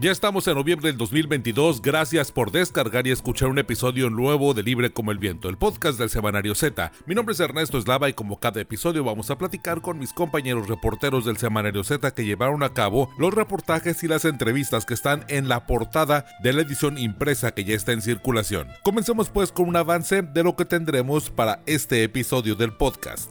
Ya estamos en noviembre del 2022. Gracias por descargar y escuchar un episodio nuevo de Libre como el Viento, el podcast del Semanario Z. Mi nombre es Ernesto Eslava y como cada episodio vamos a platicar con mis compañeros reporteros del Semanario Z que llevaron a cabo los reportajes y las entrevistas que están en la portada de la edición impresa que ya está en circulación. Comencemos pues con un avance de lo que tendremos para este episodio del podcast.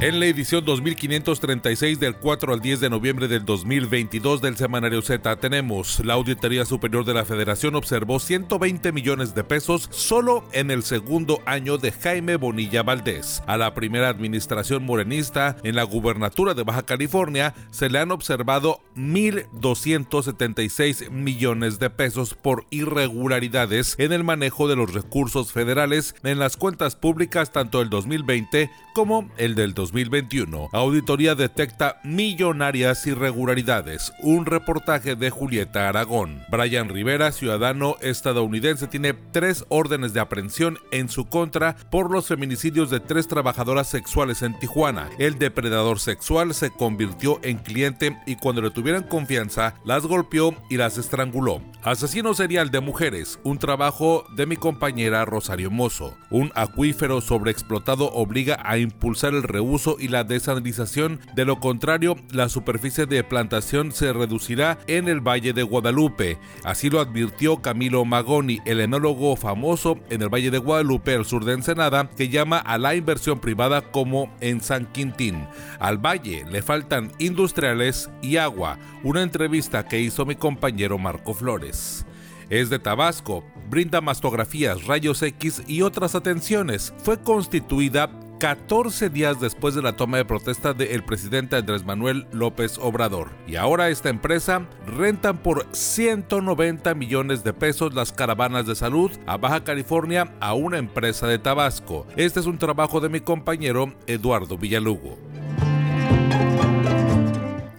En la edición 2536 del 4 al 10 de noviembre del 2022 del Semanario Z tenemos la Auditoría Superior de la Federación observó 120 millones de pesos solo en el segundo año de Jaime Bonilla Valdés. A la primera administración morenista en la gubernatura de Baja California se le han observado 1.276 millones de pesos por irregularidades en el manejo de los recursos federales en las cuentas públicas tanto del 2020 como el del 2021. 2021. Auditoría detecta millonarias irregularidades. Un reportaje de Julieta Aragón. Brian Rivera, ciudadano estadounidense, tiene tres órdenes de aprehensión en su contra por los feminicidios de tres trabajadoras sexuales en Tijuana. El depredador sexual se convirtió en cliente y cuando le tuvieran confianza, las golpeó y las estranguló. Asesino serial de mujeres, un trabajo de mi compañera Rosario Mozo. Un acuífero sobreexplotado obliga a impulsar el reuso y la desalinización. De lo contrario, la superficie de plantación se reducirá en el Valle de Guadalupe. Así lo advirtió Camilo Magoni, el enólogo famoso en el Valle de Guadalupe, al sur de Ensenada, que llama a la inversión privada como en San Quintín. Al valle le faltan industriales y agua. Una entrevista que hizo mi compañero Marco Flores es de Tabasco, brinda mastografías, rayos X y otras atenciones. Fue constituida 14 días después de la toma de protesta del presidente Andrés Manuel López Obrador. Y ahora esta empresa rentan por 190 millones de pesos las caravanas de salud a Baja California a una empresa de Tabasco. Este es un trabajo de mi compañero Eduardo Villalugo.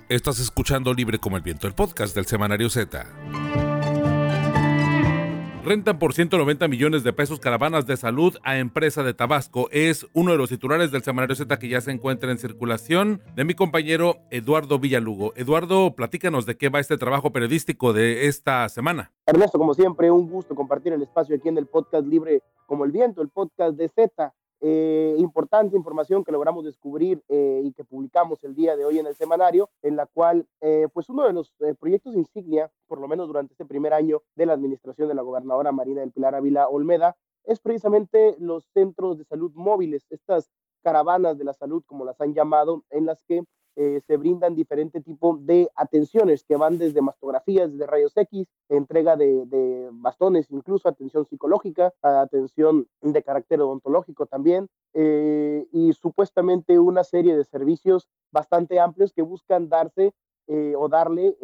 Estás escuchando Libre como el Viento, el podcast del Semanario Z. Rentan por 190 millones de pesos caravanas de salud a empresa de Tabasco. Es uno de los titulares del semanario Z que ya se encuentra en circulación de mi compañero Eduardo Villalugo. Eduardo, platícanos de qué va este trabajo periodístico de esta semana. Ernesto, como siempre, un gusto compartir el espacio aquí en el podcast Libre como el Viento, el podcast de Z. Eh, importante información que logramos descubrir eh, y que publicamos el día de hoy en el semanario, en la cual, eh, pues uno de los proyectos insignia, por lo menos durante este primer año de la administración de la gobernadora Marina del Pilar Ávila Olmeda, es precisamente los centros de salud móviles, estas caravanas de la salud, como las han llamado, en las que eh, se brindan diferente tipo de atenciones que van desde mastografías, desde rayos X, entrega de, bastones, incluso atención psicológica, atención de carácter odontológico también, eh, y supuestamente una serie de servicios bastante amplios que buscan darse eh, o darle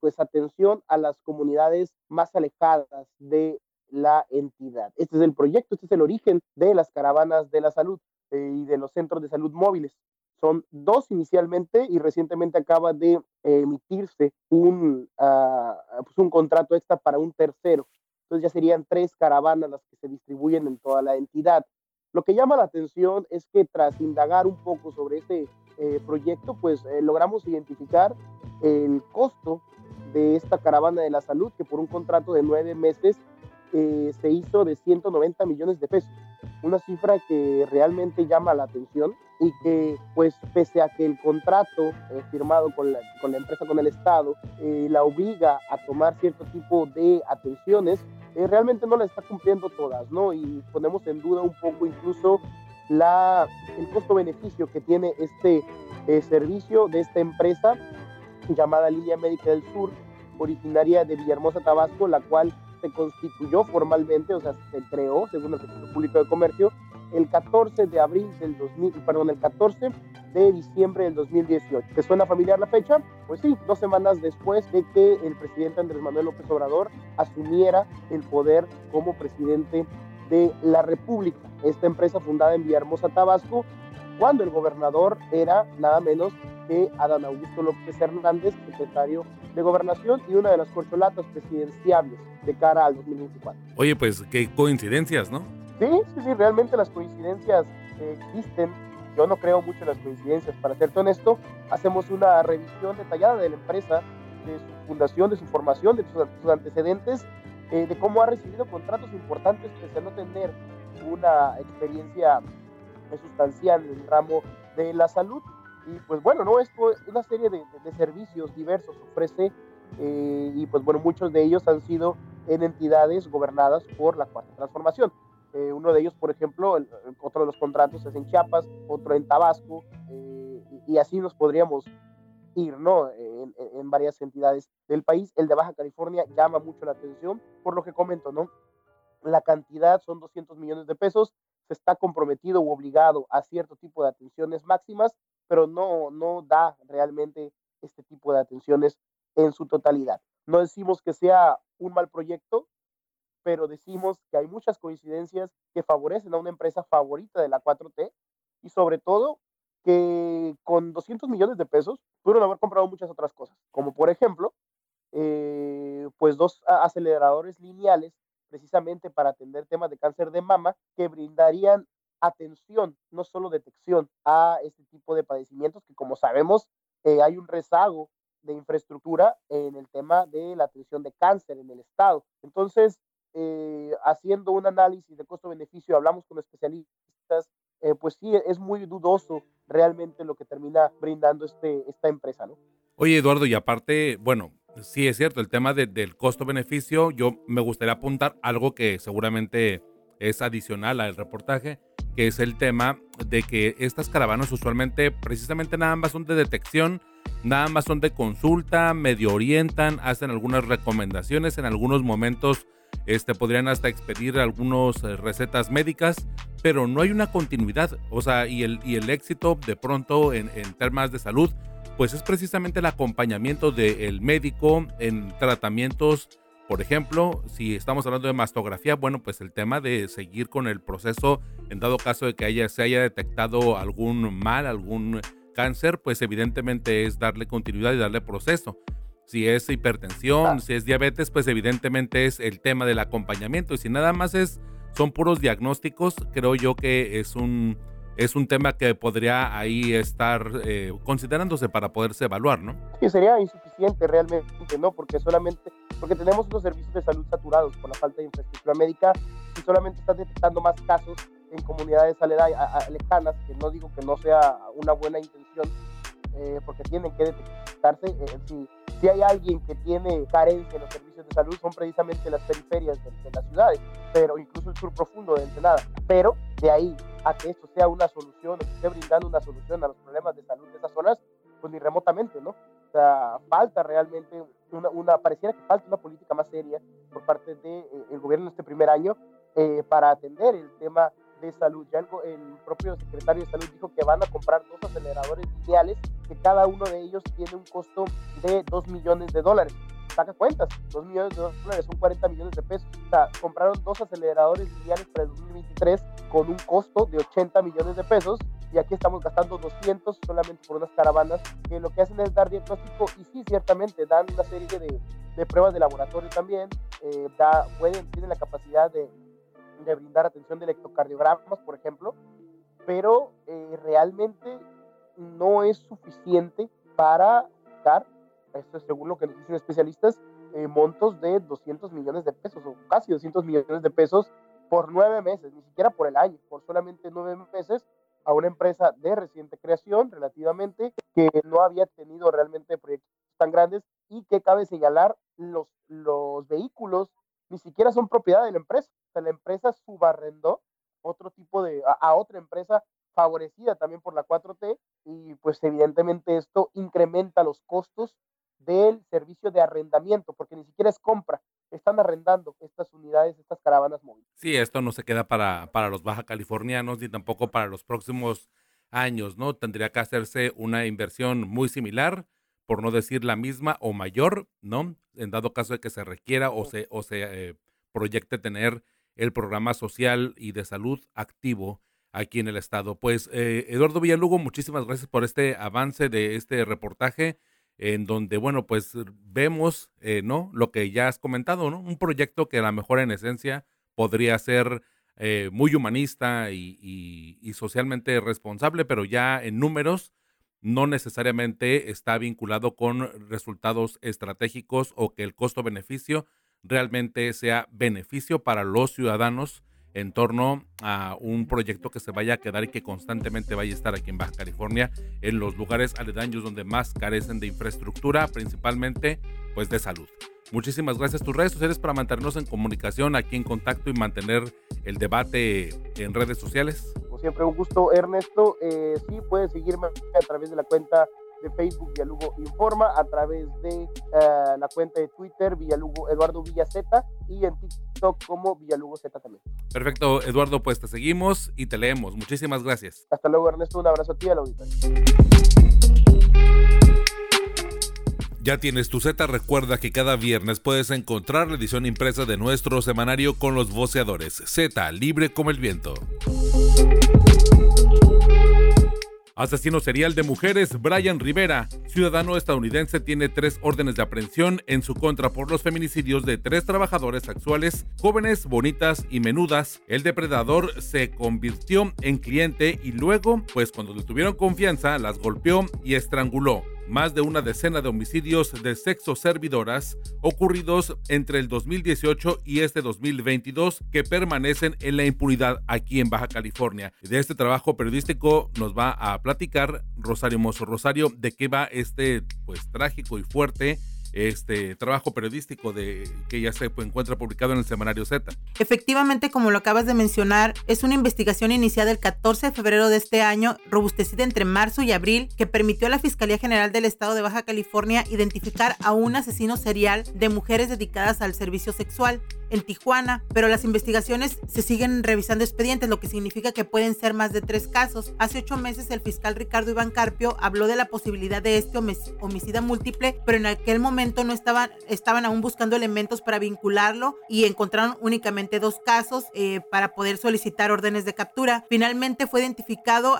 pues atención a las comunidades más alejadas de la entidad. Este es el proyecto, este es el origen de las caravanas de la salud y de los centros de salud móviles. Son dos inicialmente y recientemente acaba de emitirse un, ah, pues un contrato extra para un tercero. Entonces ya serían tres caravanas las que se distribuyen en toda la entidad. Lo que llama la atención es que tras indagar un poco sobre este eh, proyecto, pues eh, logramos identificar el costo de esta caravana de la salud, que por un contrato de nueve meses eh, se hizo de 190 millones de pesos. Una cifra que realmente llama la atención y que pues pese a que el contrato eh, firmado con la, con la, empresa, con el Estado, eh, la obliga a tomar cierto tipo de atenciones, eh, realmente no la está cumpliendo todas, ¿no? Y ponemos en duda un poco incluso la, el costo-beneficio que tiene este servicio de esta empresa llamada Línea Médica del Sur, originaria de Villahermosa, Tabasco, la cual se constituyó formalmente, o sea, se creó, según el Registro Público de Comercio, el 14 de abril del 2000, perdón, el 14 de diciembre del 2018. ¿Te suena familiar la fecha? Pues sí, dos semanas después de que el presidente Andrés Manuel López Obrador asumiera el poder como presidente de la República. esta empresa fundada en Villahermosa, Tabasco, cuando el gobernador era nada menos que Adán Augusto López Hernández, secretario de Gobernación y una de las corcholatas presidenciables de cara al 2024. Oye, pues qué coincidencias, ¿no? Sí, sí, sí, realmente las coincidencias existen. Yo no creo mucho en las coincidencias, para serte honesto. Hacemos una revisión detallada de la empresa, de su fundación, de su formación, de sus, antecedentes, eh, de cómo ha recibido contratos importantes pese a no tener una experiencia sustancial en el ramo de la salud. Y pues bueno, ¿no? Es una serie de, servicios diversos ofrece eh, y pues bueno, muchos de ellos han sido en entidades gobernadas por la Cuarta Transformación. Eh, uno de ellos, por ejemplo, otro de los contratos es en Chiapas, otro en Tabasco, eh, y, así nos podríamos ir, ¿no? En, en, varias entidades del país. El de Baja California llama mucho la atención, por lo que comento, ¿no? La cantidad son 200 millones de pesos, se está comprometido u obligado a cierto tipo de atenciones máximas, pero no, no da realmente este tipo de atenciones en su totalidad. No decimos que sea un mal proyecto, pero decimos que hay muchas coincidencias que favorecen a una empresa favorita de la 4T y sobre todo que con 200 millones de pesos pudieron haber comprado muchas otras cosas, como por ejemplo, eh, pues dos aceleradores lineales precisamente para atender temas de cáncer de mama que brindarían atención, no solo detección a este tipo de padecimientos que como sabemos eh, hay un rezago de infraestructura en el tema de la atención de cáncer en el estado. Entonces, eh, haciendo un análisis de costo-beneficio, hablamos con especialistas, eh, pues sí, es muy dudoso realmente lo que termina brindando este, esta empresa, ¿no? Oye, Eduardo, y aparte, bueno, sí es cierto, el tema del costo-beneficio, yo me gustaría apuntar algo que seguramente es adicional al reportaje, que es el tema de que estas caravanas usualmente precisamente nada más son de detección, nada más son de consulta, medio orientan, hacen algunas recomendaciones, en algunos momentos este, podrían hasta expedir algunas eh, recetas médicas, pero no hay una continuidad. O sea, y el, y el éxito de pronto en, en temas de salud, pues es precisamente el acompañamiento del médico en tratamientos. Por ejemplo, si estamos hablando de mastografía, bueno, pues el tema de seguir con el proceso en dado caso de que haya, se haya detectado algún mal, algún cáncer, pues evidentemente es darle continuidad y darle proceso. Si es hipertensión, si es diabetes, pues evidentemente es el tema del acompañamiento. Y si nada más es, son puros diagnósticos, creo yo que es un, es un tema que podría ahí estar eh, considerándose para poderse evaluar, ¿no? Sí, sería insuficiente realmente, ¿no? Porque solamente, porque tenemos unos servicios de salud saturados por la falta de infraestructura médica y solamente están detectando más casos en comunidades lejanas, que no digo que no sea una buena intención, eh, porque tienen que detectarse. Eh, si si hay alguien que tiene carencia en los servicios de salud, son precisamente las periferias de, las ciudades, pero incluso el sur profundo de Ensenada. Pero de ahí a que esto sea una solución, o que esté brindando una solución a los problemas de salud de esas zonas, pues ni remotamente, ¿no? O sea, falta realmente una, una pareciera que falta una política más seria por parte del de, eh, gobierno este primer año eh, para atender el tema de salud. Ya el, el, propio secretario de salud dijo que van a comprar dos aceleradores lineales, que cada uno de ellos tiene un costo de 2 millones de dólares. Saca cuentas, 2 millones de dólares son 40 millones de pesos. O sea, compraron dos aceleradores lineales para el 2023 con un costo de 80 millones de pesos y aquí estamos gastando 200 solamente por unas caravanas que lo que hacen es dar diagnóstico y sí, ciertamente dan una serie de, de pruebas de laboratorio también, eh, da, pueden, tienen la capacidad de de brindar atención de electrocardiogramas, por ejemplo, pero eh, realmente no es suficiente para dar, esto es según lo que nos dicen especialistas, eh, montos de 200 millones de pesos o casi 200 millones de pesos por nueve meses, ni siquiera por el año, por solamente nueve meses a una empresa de reciente creación relativamente que no había tenido realmente proyectos tan grandes y que cabe señalar los, los vehículos ni siquiera son propiedad de la empresa. O sea, la empresa subarrendó otro tipo de, a, otra empresa favorecida también por la 4T y pues evidentemente esto incrementa los costos del servicio de arrendamiento, porque ni siquiera es compra, están arrendando estas unidades, estas caravanas móviles. Sí, esto no se queda para, para los baja californianos ni tampoco para los próximos años, ¿no? Tendría que hacerse una inversión muy similar por no decir la misma o mayor, ¿no? En dado caso de que se requiera o se, o se eh, proyecte tener el programa social y de salud activo aquí en el estado. Pues eh, Eduardo Villalugo, muchísimas gracias por este avance de este reportaje en donde, bueno, pues vemos, eh, ¿no? Lo que ya has comentado, ¿no? Un proyecto que a lo mejor en esencia podría ser eh, muy humanista y, socialmente responsable, pero ya en números no necesariamente está vinculado con resultados estratégicos o que el costo-beneficio realmente sea beneficio para los ciudadanos en torno a un proyecto que se vaya a quedar y que constantemente vaya a estar aquí en Baja California, en los lugares aledaños donde más carecen de infraestructura, principalmente pues de salud. Muchísimas gracias. Tus redes sociales para mantenernos en comunicación, aquí en contacto y mantener el debate en redes sociales. Siempre, un gusto, Ernesto. Eh, sí, puedes seguirme a través de la cuenta de Facebook Villalugo Informa, a través de eh, la cuenta de Twitter Villalugo Eduardo Villazeta y en TikTok como Villalugo Z también. Perfecto, Eduardo, pues te seguimos y te leemos. Muchísimas gracias. Hasta luego, Ernesto. Un abrazo a ti y a la auditoría. Ya tienes tu Z, recuerda que cada viernes puedes encontrar la edición impresa de nuestro semanario con los voceadores. Z, libre como el viento. Asesino serial de mujeres, Brian Rivera, ciudadano estadounidense, tiene tres órdenes de aprehensión en su contra por los feminicidios de tres trabajadores sexuales, jóvenes, bonitas y menudas. El depredador se convirtió en cliente y luego, pues cuando le tuvieron confianza, las golpeó y estranguló más de una decena de homicidios de sexo servidoras ocurridos entre el 2018 y este 2022 que permanecen en la impunidad aquí en Baja California. De este trabajo periodístico nos va a platicar Rosario Mozo. Rosario, ¿de qué va este pues trágico y fuerte este trabajo periodístico de que ya se encuentra publicado en el semanario Z. Efectivamente, como lo acabas de mencionar, es una investigación iniciada el 14 de febrero de este año, robustecida entre marzo y abril, que permitió a la Fiscalía General del Estado de Baja California identificar a un asesino serial de mujeres dedicadas al servicio sexual en Tijuana, pero las investigaciones se siguen revisando expedientes, lo que significa que pueden ser más de tres casos. Hace ocho meses el fiscal Ricardo Iván Carpio habló de la posibilidad de este homicida múltiple, pero en aquel momento no estaban, aún buscando elementos para vincularlo y encontraron únicamente dos casos eh, para poder solicitar órdenes de captura. Finalmente fue identificado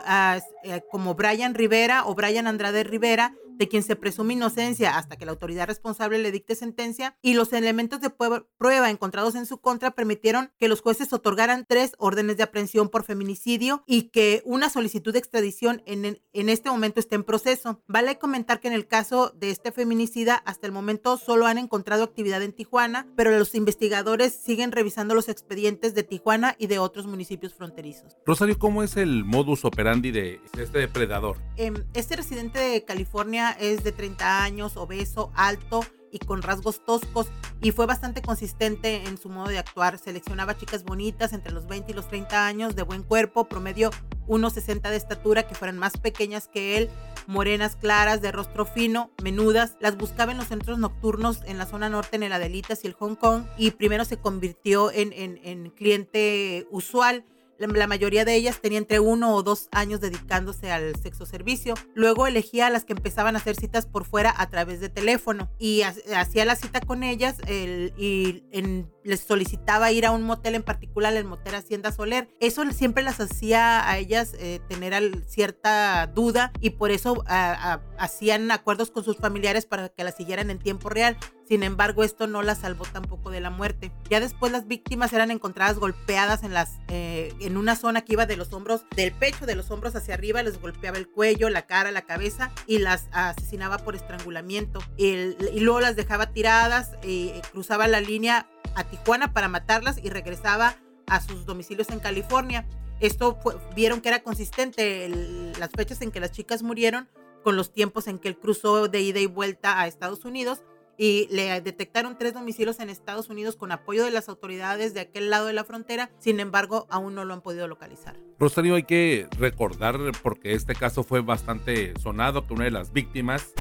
eh, como Brian Rivera o Brian Andrade Rivera, de quien se presume inocencia hasta que la autoridad responsable le dicte sentencia y los elementos de prueba encontrados en su contra permitieron que los jueces otorgaran tres órdenes de aprehensión por feminicidio y que una solicitud de extradición en, en este momento está en proceso. Vale comentar que en el caso de este feminicida hasta el momento solo han encontrado actividad en Tijuana, pero los investigadores siguen revisando los expedientes de Tijuana y de otros municipios fronterizos. Rosario, ¿cómo es el modus operandi de este depredador? Em, este residente de California es de 30 años, obeso, alto y con rasgos toscos y fue bastante consistente en su modo de actuar. Seleccionaba chicas bonitas entre los 20 y los 30 años, de buen cuerpo, promedio 1,60 de estatura, que fueran más pequeñas que él, morenas claras, de rostro fino, menudas. Las buscaba en los centros nocturnos en la zona norte, en el Adelitas y el Hong Kong, y primero se convirtió en, en cliente usual la mayoría de ellas tenía entre uno o dos años dedicándose al sexo servicio. Luego elegía a las que empezaban a hacer citas por fuera a través de teléfono y hacía la cita con ellas y les solicitaba ir a un motel en particular, el motel Hacienda Soler. Eso siempre las hacía a ellas eh, tener cierta duda y por eso hacían acuerdos con sus familiares para que las siguieran en tiempo real. Sin embargo, esto no la salvó tampoco de la muerte. Ya después las víctimas eran encontradas golpeadas en, las, eh, en una zona que iba de los hombros, del pecho, de los hombros hacia arriba, les golpeaba el cuello, la cara, la cabeza y las asesinaba por estrangulamiento. y luego las dejaba tiradas, y eh, cruzaba la línea a Tijuana para matarlas y regresaba a sus domicilios en California. Esto vieron que era consistente las fechas en que las chicas murieron con los tiempos en que él cruzó de ida y vuelta a Estados Unidos y le detectaron tres domicilios en Estados Unidos con apoyo de las autoridades de aquel lado de la frontera. Sin embargo, aún no lo han podido localizar. Rosario, hay que recordar, porque este caso fue bastante sonado, que una de las víctimas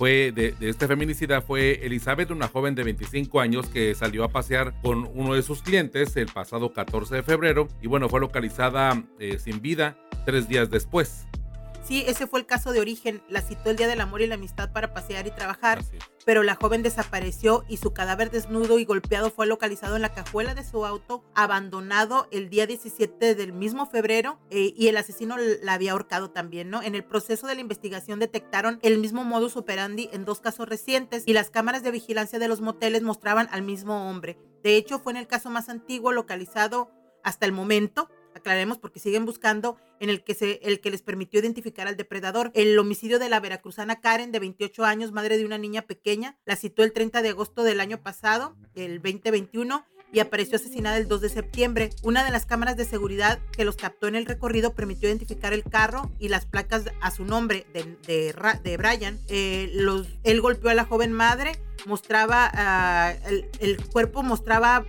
fue de, este feminicida fue Elizabeth, una joven de 25 años que salió a pasear con uno de sus clientes el pasado 14 de febrero y bueno, fue localizada eh, sin vida tres días después. Sí, ese fue el caso de origen. La citó el Día del Amor y la Amistad para pasear y trabajar, pero la joven desapareció y su cadáver desnudo y golpeado fue localizado en la cajuela de su auto, abandonado el día 17 del mismo febrero eh, y el asesino la había ahorcado también, ¿no? En el proceso de la investigación detectaron el mismo modus operandi en dos casos recientes y las cámaras de vigilancia de los moteles mostraban al mismo hombre. De hecho, fue en el caso más antiguo localizado hasta el momento aclaremos porque siguen buscando, en el que, se, el que les permitió identificar al depredador. El homicidio de la veracruzana Karen, de 28 años, madre de una niña pequeña, la citó el 30 de agosto del año pasado, el 2021, y apareció asesinada el 2 de septiembre. Una de las cámaras de seguridad que los captó en el recorrido permitió identificar el carro y las placas a su nombre de, de, Brian. Eh, los, él golpeó a la joven madre, mostraba, ah, el, cuerpo mostraba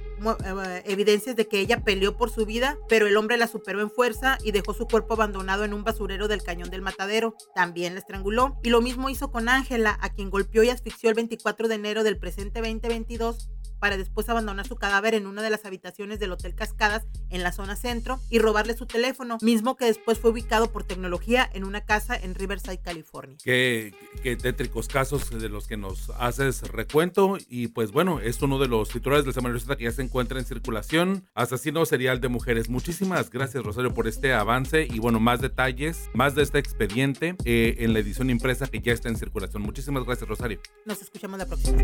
evidencias de que ella peleó por su vida, pero el hombre la superó en fuerza y dejó su cuerpo abandonado en un basurero del cañón del matadero. También la estranguló. Y lo mismo hizo con Ángela, a quien golpeó y asfixió el 24 de enero del presente 2022 para después abandonar su cadáver en una de las habitaciones del Hotel Cascadas en la zona centro y robarle su teléfono, mismo que después fue ubicado por tecnología en una casa en Riverside, California. Qué, qué tétricos casos de los que nos haces recuento y pues bueno, es uno de los titulares del Semanario Z que ya se encuentra en circulación, asesino serial de mujeres. Muchísimas gracias Rosario por este avance y bueno, más detalles, más de este expediente eh, en la edición impresa que ya está en circulación. Muchísimas gracias Rosario. Nos escuchamos la próxima.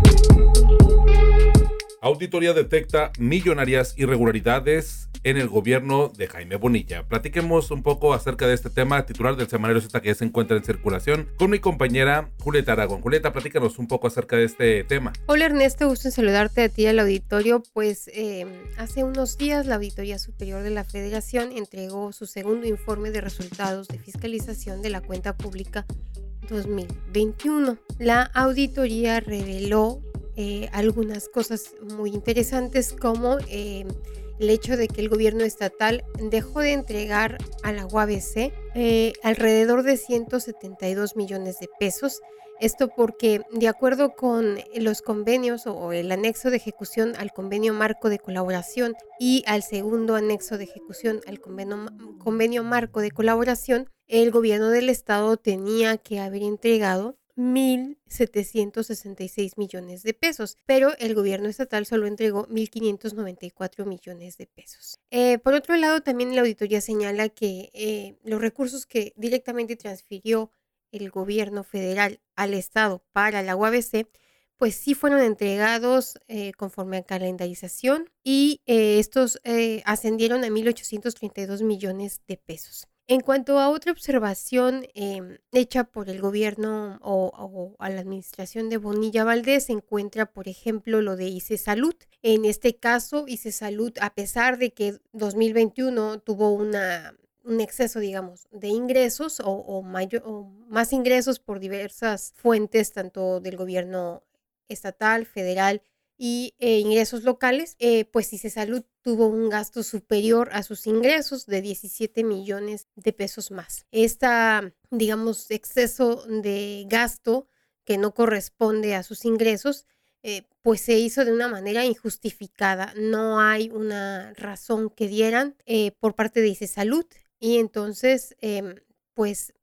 Auditoría detecta millonarias irregularidades en el gobierno de Jaime Bonilla. Platiquemos un poco acerca de este tema titular del semanario Z que se encuentra en circulación con mi compañera Julieta Aragón. Julieta, platícanos un poco acerca de este tema. Hola Ernesto, gusto en saludarte a ti al auditorio. Pues eh, hace unos días la Auditoría Superior de la Federación entregó su segundo informe de resultados de fiscalización de la cuenta pública 2021. La auditoría reveló eh, algunas cosas muy interesantes como eh, el hecho de que el gobierno estatal dejó de entregar a la UABC eh, alrededor de 172 millones de pesos. Esto porque, de acuerdo con los convenios o el anexo de ejecución al convenio marco de colaboración y al segundo anexo de ejecución al convenio, convenio marco de colaboración, el gobierno del estado tenía que haber entregado 1.766 millones de pesos, pero el gobierno estatal solo entregó 1.594 millones de pesos. Eh, por otro lado, también la auditoría señala que eh, los recursos que directamente transfirió el gobierno federal al Estado para la UABC, pues sí fueron entregados eh, conforme a calendarización y estos ascendieron a 1.832 millones de pesos. En cuanto a otra observación em, hecha por el gobierno o, a la administración de Bonilla Valdés, se encuentra, por ejemplo, lo de ICE Salud. En este caso, ICE Salud, a pesar de que 2021 tuvo una, un exceso, digamos, de ingresos o, mayor, o más ingresos por diversas fuentes, tanto del gobierno estatal, federal y eh, ingresos locales, eh, pues ICE Salud tuvo un gasto superior a sus ingresos de 17 millones de pesos más. Esta, digamos, exceso de gasto que no corresponde a sus ingresos, eh, pues se hizo de una manera injustificada. No hay una razón que dieran por parte de ICE Salud y entonces, em, pues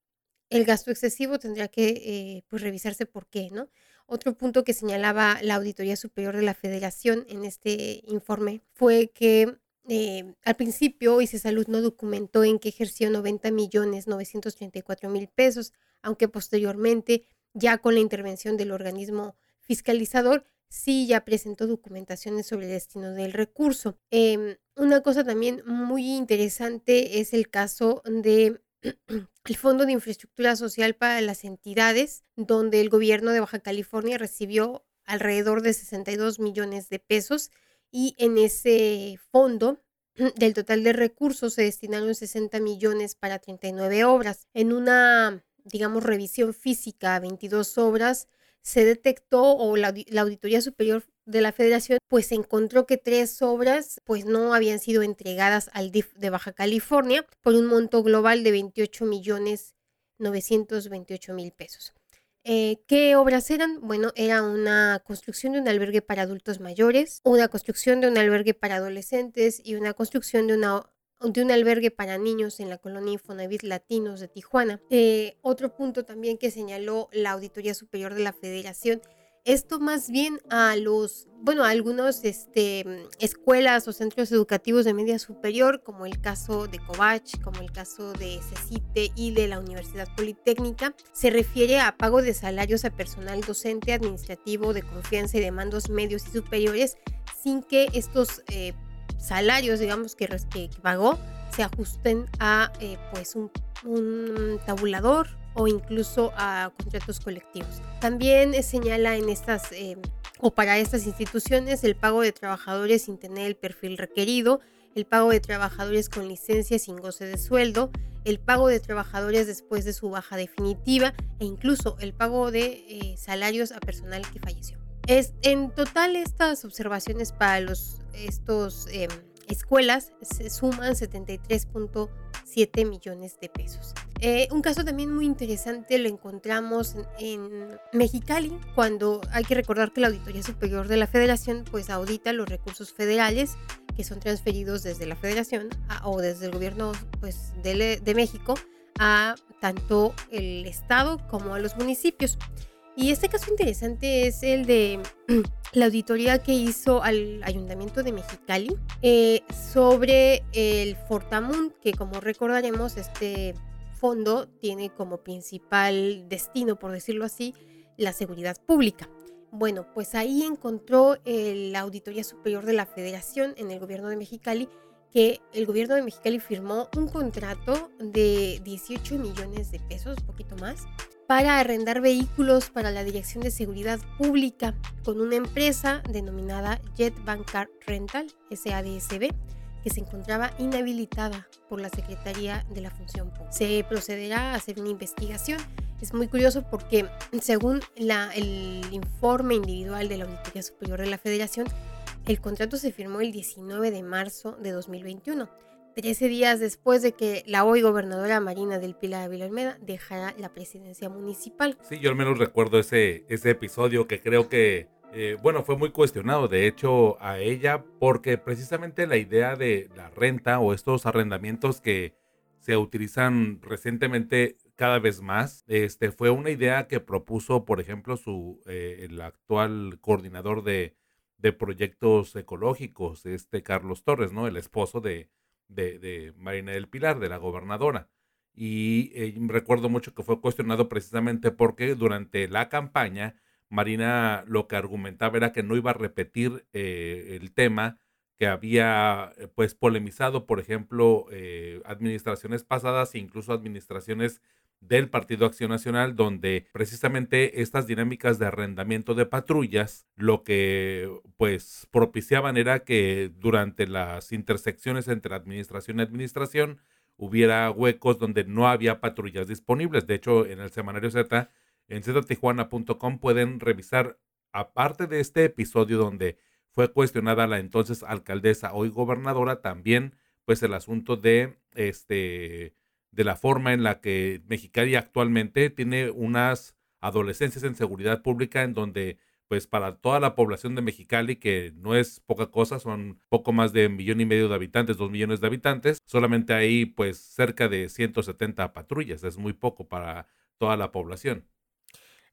el gasto excesivo tendría que pues, revisarse por qué, ¿no? Otro punto que señalaba la Auditoría Superior de la Federación en este informe fue que eh, al principio ICE Salud no documentó en qué ejerció 90 millones 934 mil pesos, aunque posteriormente, ya con la intervención del organismo fiscalizador, sí ya presentó documentaciones sobre el destino del recurso. Em, una cosa también muy interesante es el caso de el Fondo de Infraestructura Social para las entidades, donde el gobierno de Baja California recibió alrededor de 62 millones de pesos y en ese fondo del total de recursos se destinaron 60 millones para 39 obras. En una, digamos, revisión física a 22 obras, se detectó o la, la Auditoría Superior de la federación, pues encontró que tres obras pues no habían sido entregadas al DIF de Baja California por un monto global de 28 millones 928 mil pesos. Eh, ¿Qué obras eran? Bueno, era una construcción de un albergue para adultos mayores, una construcción de un albergue para adolescentes y una construcción de una de un albergue para niños en la colonia Infonavit Latinos de Tijuana. Eh, otro punto también que señaló la Auditoría Superior de la Federación esto más bien a los, bueno, a algunos este, escuelas o centros educativos de media superior, como el caso de Covach, como el caso de CECITE y de la Universidad Politécnica, se refiere a pago de salarios a personal docente, administrativo, de confianza y de mandos medios y superiores, sin que estos eh, salarios, digamos, que, que, pagó, se ajusten a eh, pues un tabulador o incluso a contratos colectivos. También señala en estas eh, o para estas instituciones el pago de trabajadores sin tener el perfil requerido, el pago de trabajadores con licencia sin goce de sueldo, el pago de trabajadores después de su baja definitiva e incluso el pago de eh, salarios a personal que falleció. Es, en total estas observaciones para los, estos em, escuelas se suman 73.7 millones de pesos. Eh, un caso también muy interesante lo encontramos en, Mexicali, cuando hay que recordar que la Auditoría Superior de la Federación pues audita los recursos federales que son transferidos desde la Federación o desde el gobierno pues, de, de México a tanto el Estado como a los municipios. Y este caso interesante es el de la auditoría que hizo al Ayuntamiento de Mexicali eh, sobre el Fortamun, que como recordaremos, este fondo tiene como principal destino, por decirlo así, la seguridad pública. Bueno, pues ahí encontró la Auditoría Superior de la Federación en el gobierno de Mexicali que el gobierno de Mexicali firmó un contrato de 18 millones de pesos, un poquito más, para arrendar vehículos para la Dirección de Seguridad Pública con una empresa denominada Jet Car Rental, SADSB, que se encontraba inhabilitada por la Secretaría de la Función Pública. Se procederá a hacer una investigación. Es muy curioso porque según la, el informe individual de la Auditoría Superior de la Federación, el contrato se firmó el 19 de marzo de 2021 13 días después de que la hoy gobernadora Marina del Pilar Ávila Almeda dejara la presidencia municipal. Sí, yo al menos recuerdo ese, ese episodio que creo que, eh, bueno, fue muy cuestionado, de hecho, a ella, porque precisamente la idea de la renta o estos arrendamientos que se utilizan recientemente cada vez más, este, fue una idea que propuso, por ejemplo, su, eh, el actual coordinador de, de proyectos ecológicos, este Carlos Torres, ¿no? El esposo de, de, Marina del Pilar, de la gobernadora. Y eh, recuerdo mucho que fue cuestionado precisamente porque durante la campaña Marina lo que argumentaba era que no iba a repetir eh, el tema que había eh, pues polemizado, por ejemplo, administraciones pasadas e incluso administraciones del Partido Acción Nacional, donde precisamente estas dinámicas de arrendamiento de patrullas lo que pues propiciaban era que durante las intersecciones entre administración y administración hubiera huecos donde no había patrullas disponibles. De hecho, en el semanario Z, en ztijuana.com pueden revisar, aparte de este episodio donde fue cuestionada la entonces alcaldesa, hoy gobernadora, también pues el asunto de este de la forma en la que Mexicali actualmente tiene unas adolescencias en seguridad pública en donde pues para toda la población de Mexicali, que no es poca cosa, son poco más de un millón y medio de habitantes, dos millones de habitantes, solamente hay pues cerca de 170 patrullas, es muy poco para toda la población.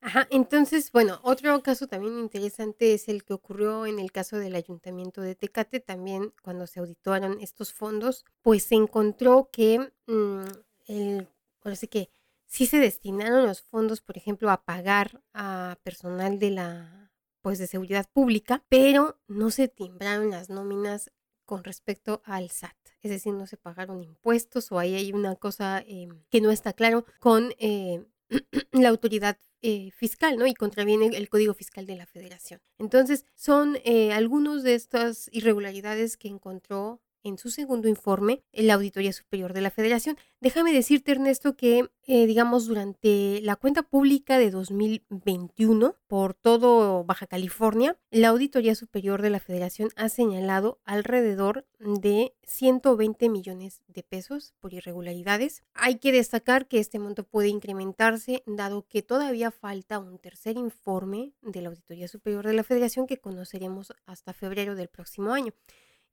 Ajá, entonces, bueno, otro caso también interesante es el que ocurrió en el caso del ayuntamiento de Tecate, también cuando se auditaron estos fondos, pues se encontró que mm, el, parece que sí se destinaron los fondos, por ejemplo, a pagar a personal de la, pues de seguridad pública, pero no se timbraron las nóminas con respecto al SAT. Es decir, no se pagaron impuestos o ahí hay una cosa em, que no está claro con eh, la autoridad eh, fiscal, ¿no? Y contraviene el Código Fiscal de la Federación. Entonces, son eh, algunos de estas irregularidades que encontró en su segundo informe la Auditoría Superior de la Federación. Déjame decirte, Ernesto, que eh, digamos durante la cuenta pública de 2021 por todo Baja California, la Auditoría Superior de la Federación ha señalado alrededor de 120 millones de pesos por irregularidades. Hay que destacar que este monto puede incrementarse dado que todavía falta un tercer informe de la Auditoría Superior de la Federación que conoceremos hasta febrero del próximo año.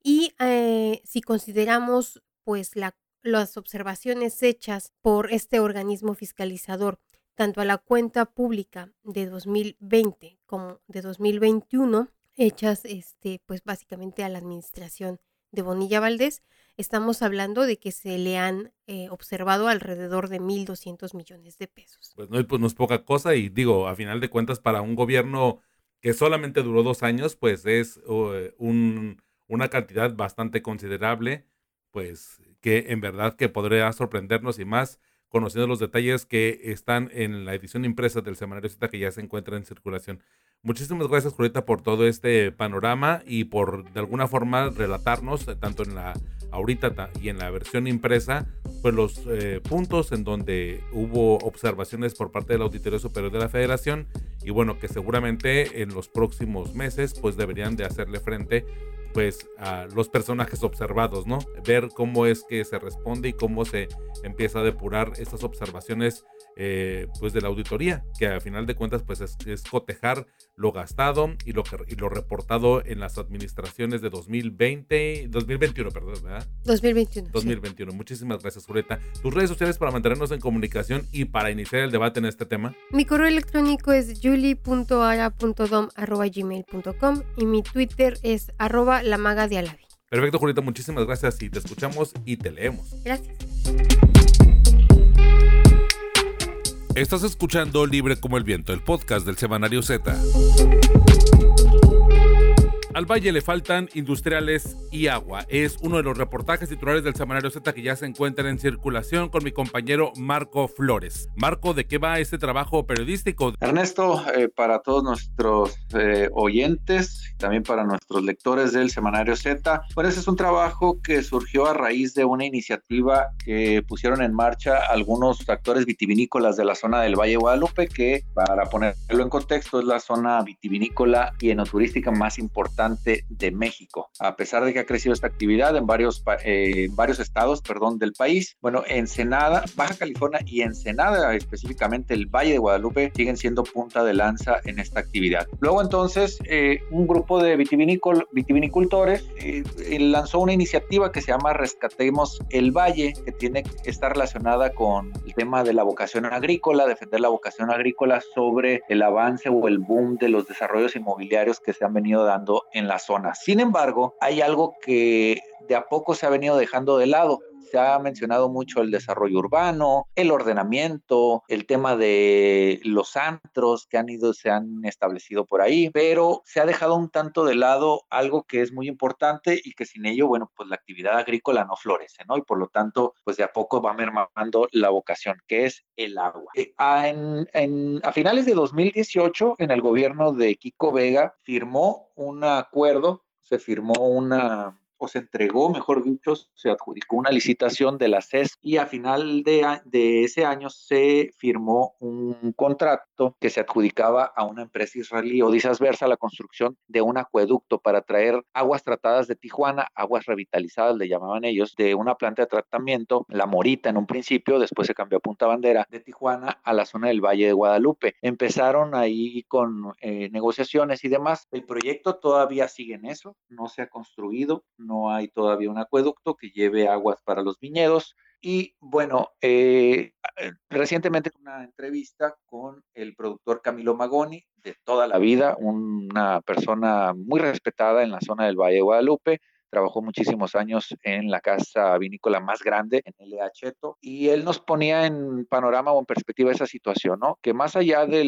Y eh, si consideramos pues las observaciones hechas por este organismo fiscalizador, tanto a la cuenta pública de 2020 como de 2021, hechas este, pues básicamente a la administración de Bonilla Valdés, estamos hablando de que se le han eh, observado alrededor de 1.200 millones de pesos. Pues no, pues no es poca cosa y digo, a final de cuentas para un gobierno que solamente duró dos años, pues es eh, un una cantidad bastante considerable, pues que en verdad que podría sorprendernos y más conociendo los detalles que están en la edición impresa del semanario Z que ya se encuentra en circulación. Muchísimas gracias, Julieta, por todo este panorama y por de alguna forma relatarnos, eh, tanto en la ahorita y en la versión impresa, pues los eh, puntos en donde hubo observaciones por parte del Auditorio Superior de la Federación y bueno, que seguramente en los próximos meses pues deberían de hacerle frente pues a los personajes observados, ¿no? Ver cómo es que se responde y cómo se empieza a depurar estas observaciones eh, pues de la auditoría, que a final de cuentas pues es, cotejar lo gastado y lo, y lo reportado en las administraciones de 2020, 2021, perdón, ¿verdad? 2021. 2021. Muchísimas gracias, Julieta. Tus redes sociales para mantenernos en comunicación y para iniciar el debate en este tema. Mi correo electrónico es julie.ara.dom.gmail.com y mi Twitter es arroba la maga de Alavi. Perfecto, Julieta, muchísimas gracias y te escuchamos y te leemos. Gracias. Estás escuchando Libre como el Viento, el podcast del Semanario Z. Al valle le faltan industriales y agua. Es uno de los reportajes titulares del Semanario Z que ya se encuentran en circulación con mi compañero Marco Flores. Marco, ¿de qué va este trabajo periodístico? Ernesto, eh, para todos nuestros eh, oyentes, también para nuestros lectores del Semanario Z, pues es un trabajo que surgió a raíz de una iniciativa que pusieron en marcha algunos actores vitivinícolas de la zona del Valle Guadalupe, que para ponerlo en contexto es la zona vitivinícola y enoturística más importante de México. A pesar de que ha crecido esta actividad en varios, eh, varios estados perdón, del país, bueno, Ensenada, Baja California y Ensenada, específicamente el Valle de Guadalupe, siguen siendo punta de lanza en esta actividad. Luego entonces, eh, un grupo de vitivinicultores eh, lanzó una iniciativa que se llama Rescatemos el Valle, que tiene estar relacionada con el tema de la vocación agrícola, defender la vocación agrícola sobre el avance o el boom de los desarrollos inmobiliarios que se han venido dando en la zona. Sin embargo, hay algo que de a poco se ha venido dejando de lado se ha mencionado mucho el desarrollo urbano, el ordenamiento, el tema de los antros que han ido, se han establecido por ahí, pero se ha dejado un tanto de lado algo que es muy importante y que sin ello, bueno, pues la actividad agrícola no florece, ¿no? Y por lo tanto, pues de a poco va mermando la vocación, que es el agua. Eh, a, a finales de 2018, en el gobierno de Kiko Vega, firmó un acuerdo, se firmó una se entregó, mejor dicho, se adjudicó una licitación de la CES y a final de, de ese año se firmó un contrato que se adjudicaba a una empresa israelí, Odisas Versa, la construcción de un acueducto para traer aguas tratadas de Tijuana, aguas revitalizadas, le llamaban ellos, de una planta de tratamiento, La Morita en un principio, después se cambió a Punta Bandera, de Tijuana a la zona del Valle de Guadalupe. Empezaron ahí con eh, negociaciones y demás. El proyecto todavía sigue en eso, no se ha construido, no no hay todavía un acueducto que lleve aguas para los viñedos. Y bueno, eh, eh, recientemente una entrevista con el productor Camilo Magoni, de toda la vida, una persona muy respetada en la zona del Valle de Guadalupe, trabajó muchísimos años en la casa vinícola más grande, en L.A. Cheto, y él nos ponía en panorama o en perspectiva esa situación, ¿no? Que más allá de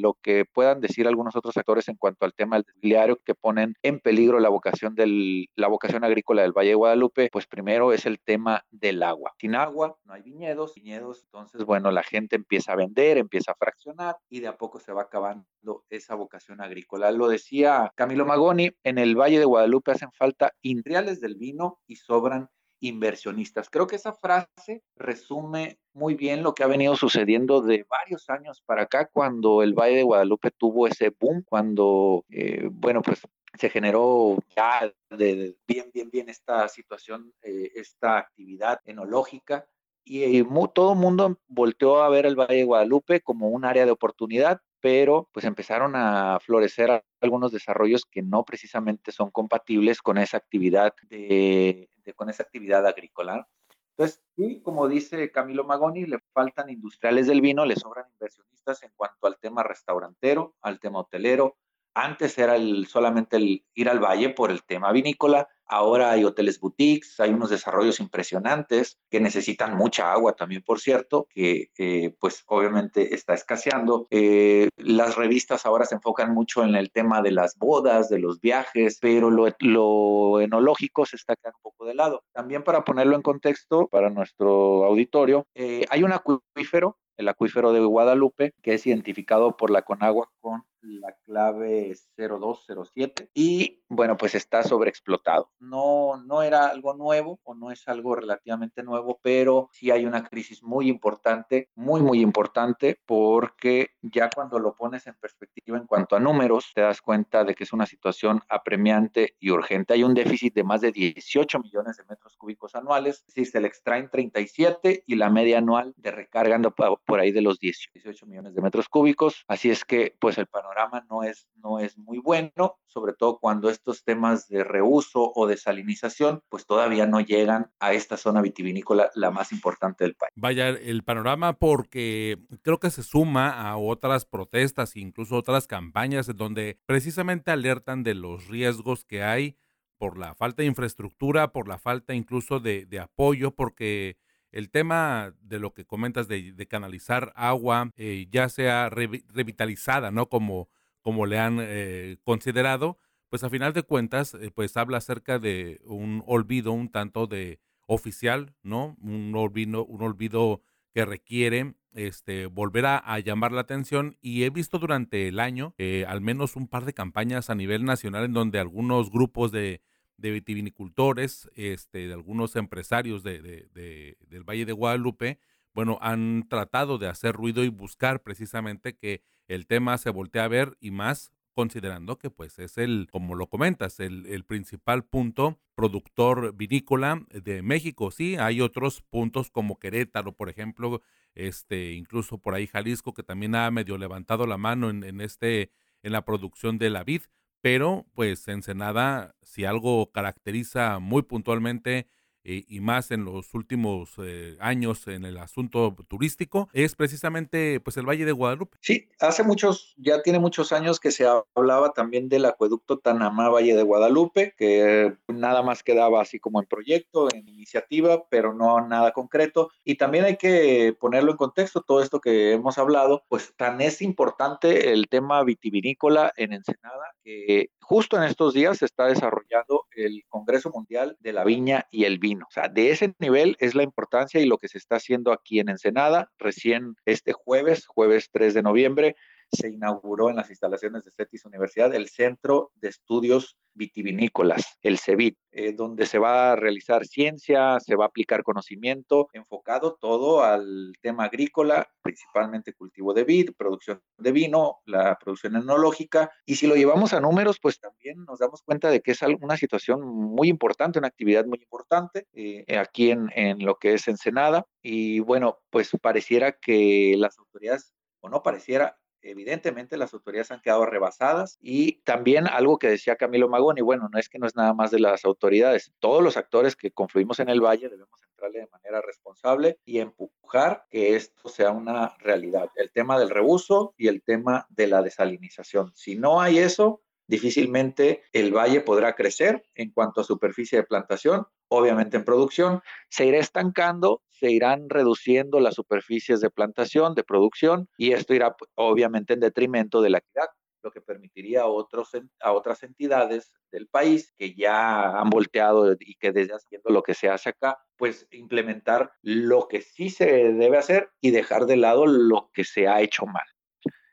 lo que puedan decir algunos otros actores en cuanto al tema del diario que ponen en peligro la vocación, del, la vocación agrícola del Valle de Guadalupe, pues primero es el tema del agua. Sin agua no hay viñedos, viñedos, entonces, bueno, la gente empieza a vender, empieza a fraccionar y de a poco se va acabando esa vocación agrícola. Lo decía Camilo Magoni, en el Valle de Guadalupe hacen falta industriales del vino y sobran inversionistas. Creo que esa frase resume muy bien lo que ha venido sucediendo de varios años para acá, cuando el Valle de Guadalupe tuvo ese boom, cuando, eh, bueno, pues se generó ya de, bien, bien, bien esta situación, eh, esta actividad enológica y todo el mundo volteó a ver el Valle de Guadalupe como un área de oportunidad, pero pues empezaron a florecer algunos desarrollos que no precisamente son compatibles con esa actividad de, con esa actividad agrícola. Entonces, sí, como dice Camilo Magoni, le faltan industriales del vino, le sobran inversionistas en cuanto al tema restaurantero, al tema hotelero. Antes era el, solamente ir al valle por el tema vinícola, Ahora hay hoteles boutiques, hay unos desarrollos impresionantes que necesitan mucha agua también, por cierto, que eh, pues obviamente está escaseando. Eh, las revistas ahora se enfocan mucho en el tema de las bodas, de los viajes, pero lo, enológico se está quedando un poco de lado. También para ponerlo en contexto para nuestro auditorio, eh, hay un acuífero el acuífero de Guadalupe, que es identificado por la Conagua con la clave 0207 y bueno, pues está sobreexplotado. No, no era algo nuevo o no es algo relativamente nuevo, pero sí hay una crisis muy importante, muy, muy importante, porque ya cuando lo pones en perspectiva en cuanto a números, te das cuenta de que es una situación apremiante y urgente. Hay un déficit de más de 18 millones de metros cúbicos anuales, si se le extraen 37 y la media anual de recarga anda por ahí de los 18 millones de metros cúbicos. Así es que, pues el panorama no es, no es muy bueno, sobre todo cuando estos temas de reuso o desalinización, pues todavía no llegan a esta zona vitivinícola, la más importante del país. Vaya, el panorama porque creo que se suma a otras protestas, incluso otras campañas donde precisamente alertan de los riesgos que hay por la falta de infraestructura, por la falta incluso de, apoyo, porque el tema de lo que comentas de, canalizar agua, eh, ya sea revitalizada, ¿no? Como, como le han eh, considerado, pues a final de cuentas, eh, pues habla acerca de un olvido un tanto de oficial, ¿no? Un olvido, un olvido que requiere este, volver a, llamar la atención y he visto durante el año eh, al menos un par de campañas a nivel nacional en donde algunos grupos de, de vitivinicultores, este, de algunos empresarios de, de, del Valle de Guadalupe, bueno, han tratado de hacer ruido y buscar precisamente que el tema se voltee a ver y más considerando que pues es el, como lo comentas, el, principal punto productor vinícola de México. Sí, hay otros puntos como Querétaro, por ejemplo, este, incluso por ahí Jalisco, que también ha medio levantado la mano en este, en la producción de la vid, pero pues Ensenada, si algo caracteriza muy puntualmente eh, y más en los últimos eh, años en el asunto turístico es precisamente pues el Valle de Guadalupe. Sí, hace muchos, ya tiene muchos años que se hablaba también del acueducto Tanamá Valle de Guadalupe, que nada más quedaba así como en proyecto, en iniciativa, pero no nada concreto. Y también hay que ponerlo en contexto, todo esto que hemos hablado, pues tan es importante el tema vitivinícola en Ensenada, que justo en estos días se está desarrollando el Congreso Mundial de la Viña y el Vino o sea, de ese nivel es la importancia y lo que se está haciendo aquí en Ensenada. Recién este jueves, jueves 3 de noviembre, se inauguró en las instalaciones de CETIS Universidad el Centro de Estudios Vitivinícolas, el CEVIT, eh, donde se va a realizar ciencia, se va a aplicar conocimiento enfocado todo al tema agrícola, principalmente cultivo de vid, producción de vino, la producción enológica. Y si lo llevamos a números, pues también nos damos cuenta de que es una situación muy importante, una actividad muy importante eh, aquí en, en lo que es Ensenada. Y bueno, pues pareciera que las autoridades, o no pareciera, evidentemente las autoridades han quedado rebasadas y también algo que decía Camilo Magoni, bueno, no es que no es nada más de las autoridades, todos los actores que confluimos en el valle debemos entrarle de manera responsable y empujar que esto sea una realidad. El tema del reuso y el tema de la desalinización. Si no hay eso, difícilmente el valle podrá crecer en cuanto a superficie de plantación, obviamente en producción, se irá estancando, se irán reduciendo las superficies de plantación, de producción, y esto irá pues, obviamente en detrimento de la equidad, lo que permitiría a, otros, a otras entidades del país que ya han volteado y que desde haciendo lo que se hace acá, pues implementar lo que sí se debe hacer y dejar de lado lo que se ha hecho mal.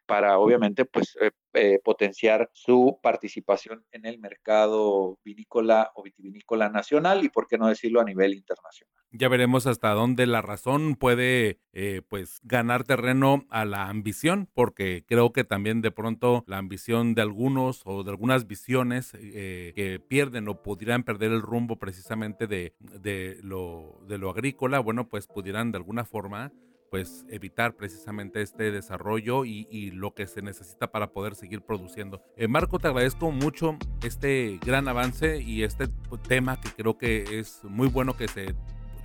Para obviamente pues eh, potenciar su participación en el mercado vinícola o vitivinícola nacional y, por qué no decirlo, a nivel internacional. Ya veremos hasta dónde la razón puede eh, pues ganar terreno a la ambición, porque creo que también de pronto la ambición de algunos o de algunas visiones eh, que pierden o pudieran perder el rumbo precisamente de, de, lo, de lo agrícola, bueno, pues pudieran de alguna forma pues evitar precisamente este desarrollo y, lo que se necesita para poder seguir produciendo. Eh, Marco, te agradezco mucho este gran avance y este tema que creo que es muy bueno que se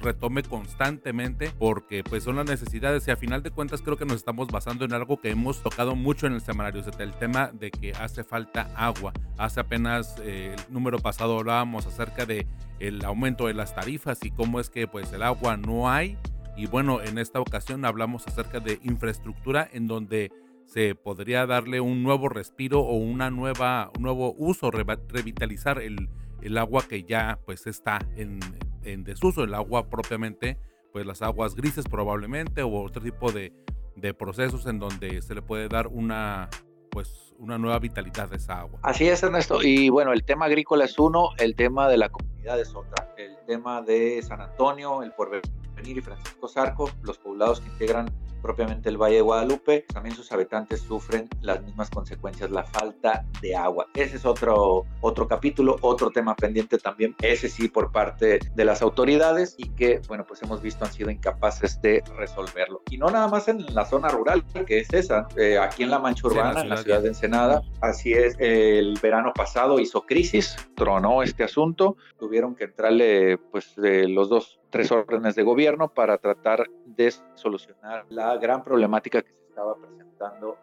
retome constantemente porque pues son las necesidades y a final de cuentas creo que nos estamos basando en algo que hemos tocado mucho en el semanario, el tema de que hace falta agua. Hace apenas eh, el número pasado hablábamos acerca de el aumento de las tarifas y cómo es que pues el agua no hay y bueno, en esta ocasión hablamos acerca de infraestructura en donde se podría darle un nuevo respiro o una nueva, un nuevo uso, revitalizar el, el agua que ya pues está en, en, desuso, el agua propiamente, pues las aguas grises probablemente o otro tipo de, de procesos en donde se le puede dar una pues una nueva vitalidad a esa agua. Así es, Ernesto. Y bueno, el tema agrícola es uno, el tema de la comunidad es otra, el tema de San Antonio, el porvenir y Francisco Zarco, los poblados que integran propiamente el Valle de Guadalupe, también sus habitantes sufren las mismas consecuencias, la falta de agua. Ese es otro, otro capítulo, otro tema pendiente también, ese sí por parte de las autoridades y que, bueno, pues hemos visto han sido incapaces de resolverlo. Y no nada más en la zona rural, que es esa, eh, aquí en la Mancha Urbana, en la ciudad de Ensenada, así es, el verano pasado hizo crisis, tronó este asunto, tuvieron que entrarle pues los dos tres órdenes de gobierno para tratar de solucionar la gran problemática que se estaba presentando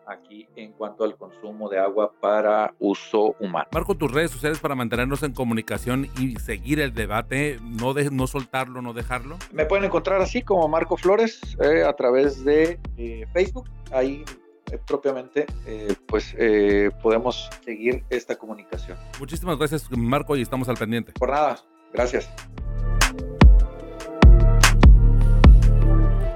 aquí en cuanto al consumo de agua para uso humano. Marco, tus redes sociales para mantenernos en comunicación y seguir el debate, no, de, no soltarlo, no dejarlo. Me pueden encontrar así como Marco Flores eh, a través de eh, Facebook. Ahí eh, propiamente, pues podemos seguir esta comunicación. Muchísimas gracias, Marco, y estamos al pendiente. Por nada, gracias.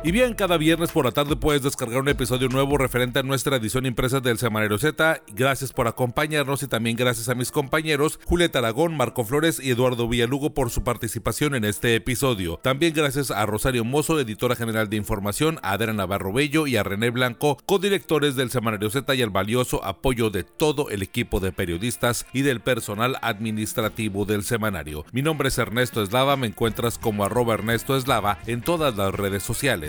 Y bien, cada viernes por la tarde puedes descargar un episodio nuevo referente a nuestra edición impresa del Semanario Z. Gracias por acompañarnos y también gracias a mis compañeros Julieta Aragón, Marco Flores y Eduardo Villalugo por su participación en este episodio. También gracias a Rosario Mozo, editora general de información, a Adriana Navarro Bello y a René Blanco, codirectores del Semanario Z y al valioso apoyo de todo el equipo de periodistas y del personal administrativo del semanario. Mi nombre es Ernesto Eslava, me encuentras como arroba Ernesto Eslava en todas las redes sociales.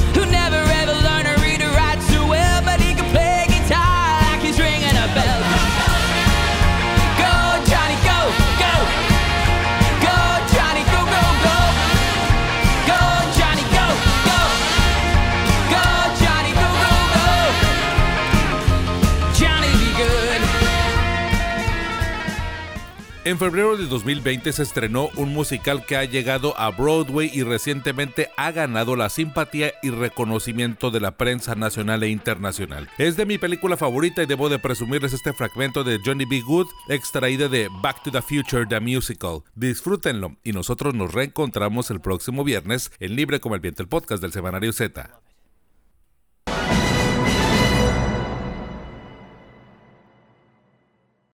En febrero de 2020 se estrenó un musical que ha llegado a Broadway y recientemente ha ganado la simpatía y reconocimiento de la prensa nacional e internacional. Es de mi película favorita y debo de presumirles este fragmento de Johnny B. Good extraída de Back to the Future The Musical. Disfrútenlo y nosotros nos reencontramos el próximo viernes en Libre como el Viento, el podcast del Semanario Z.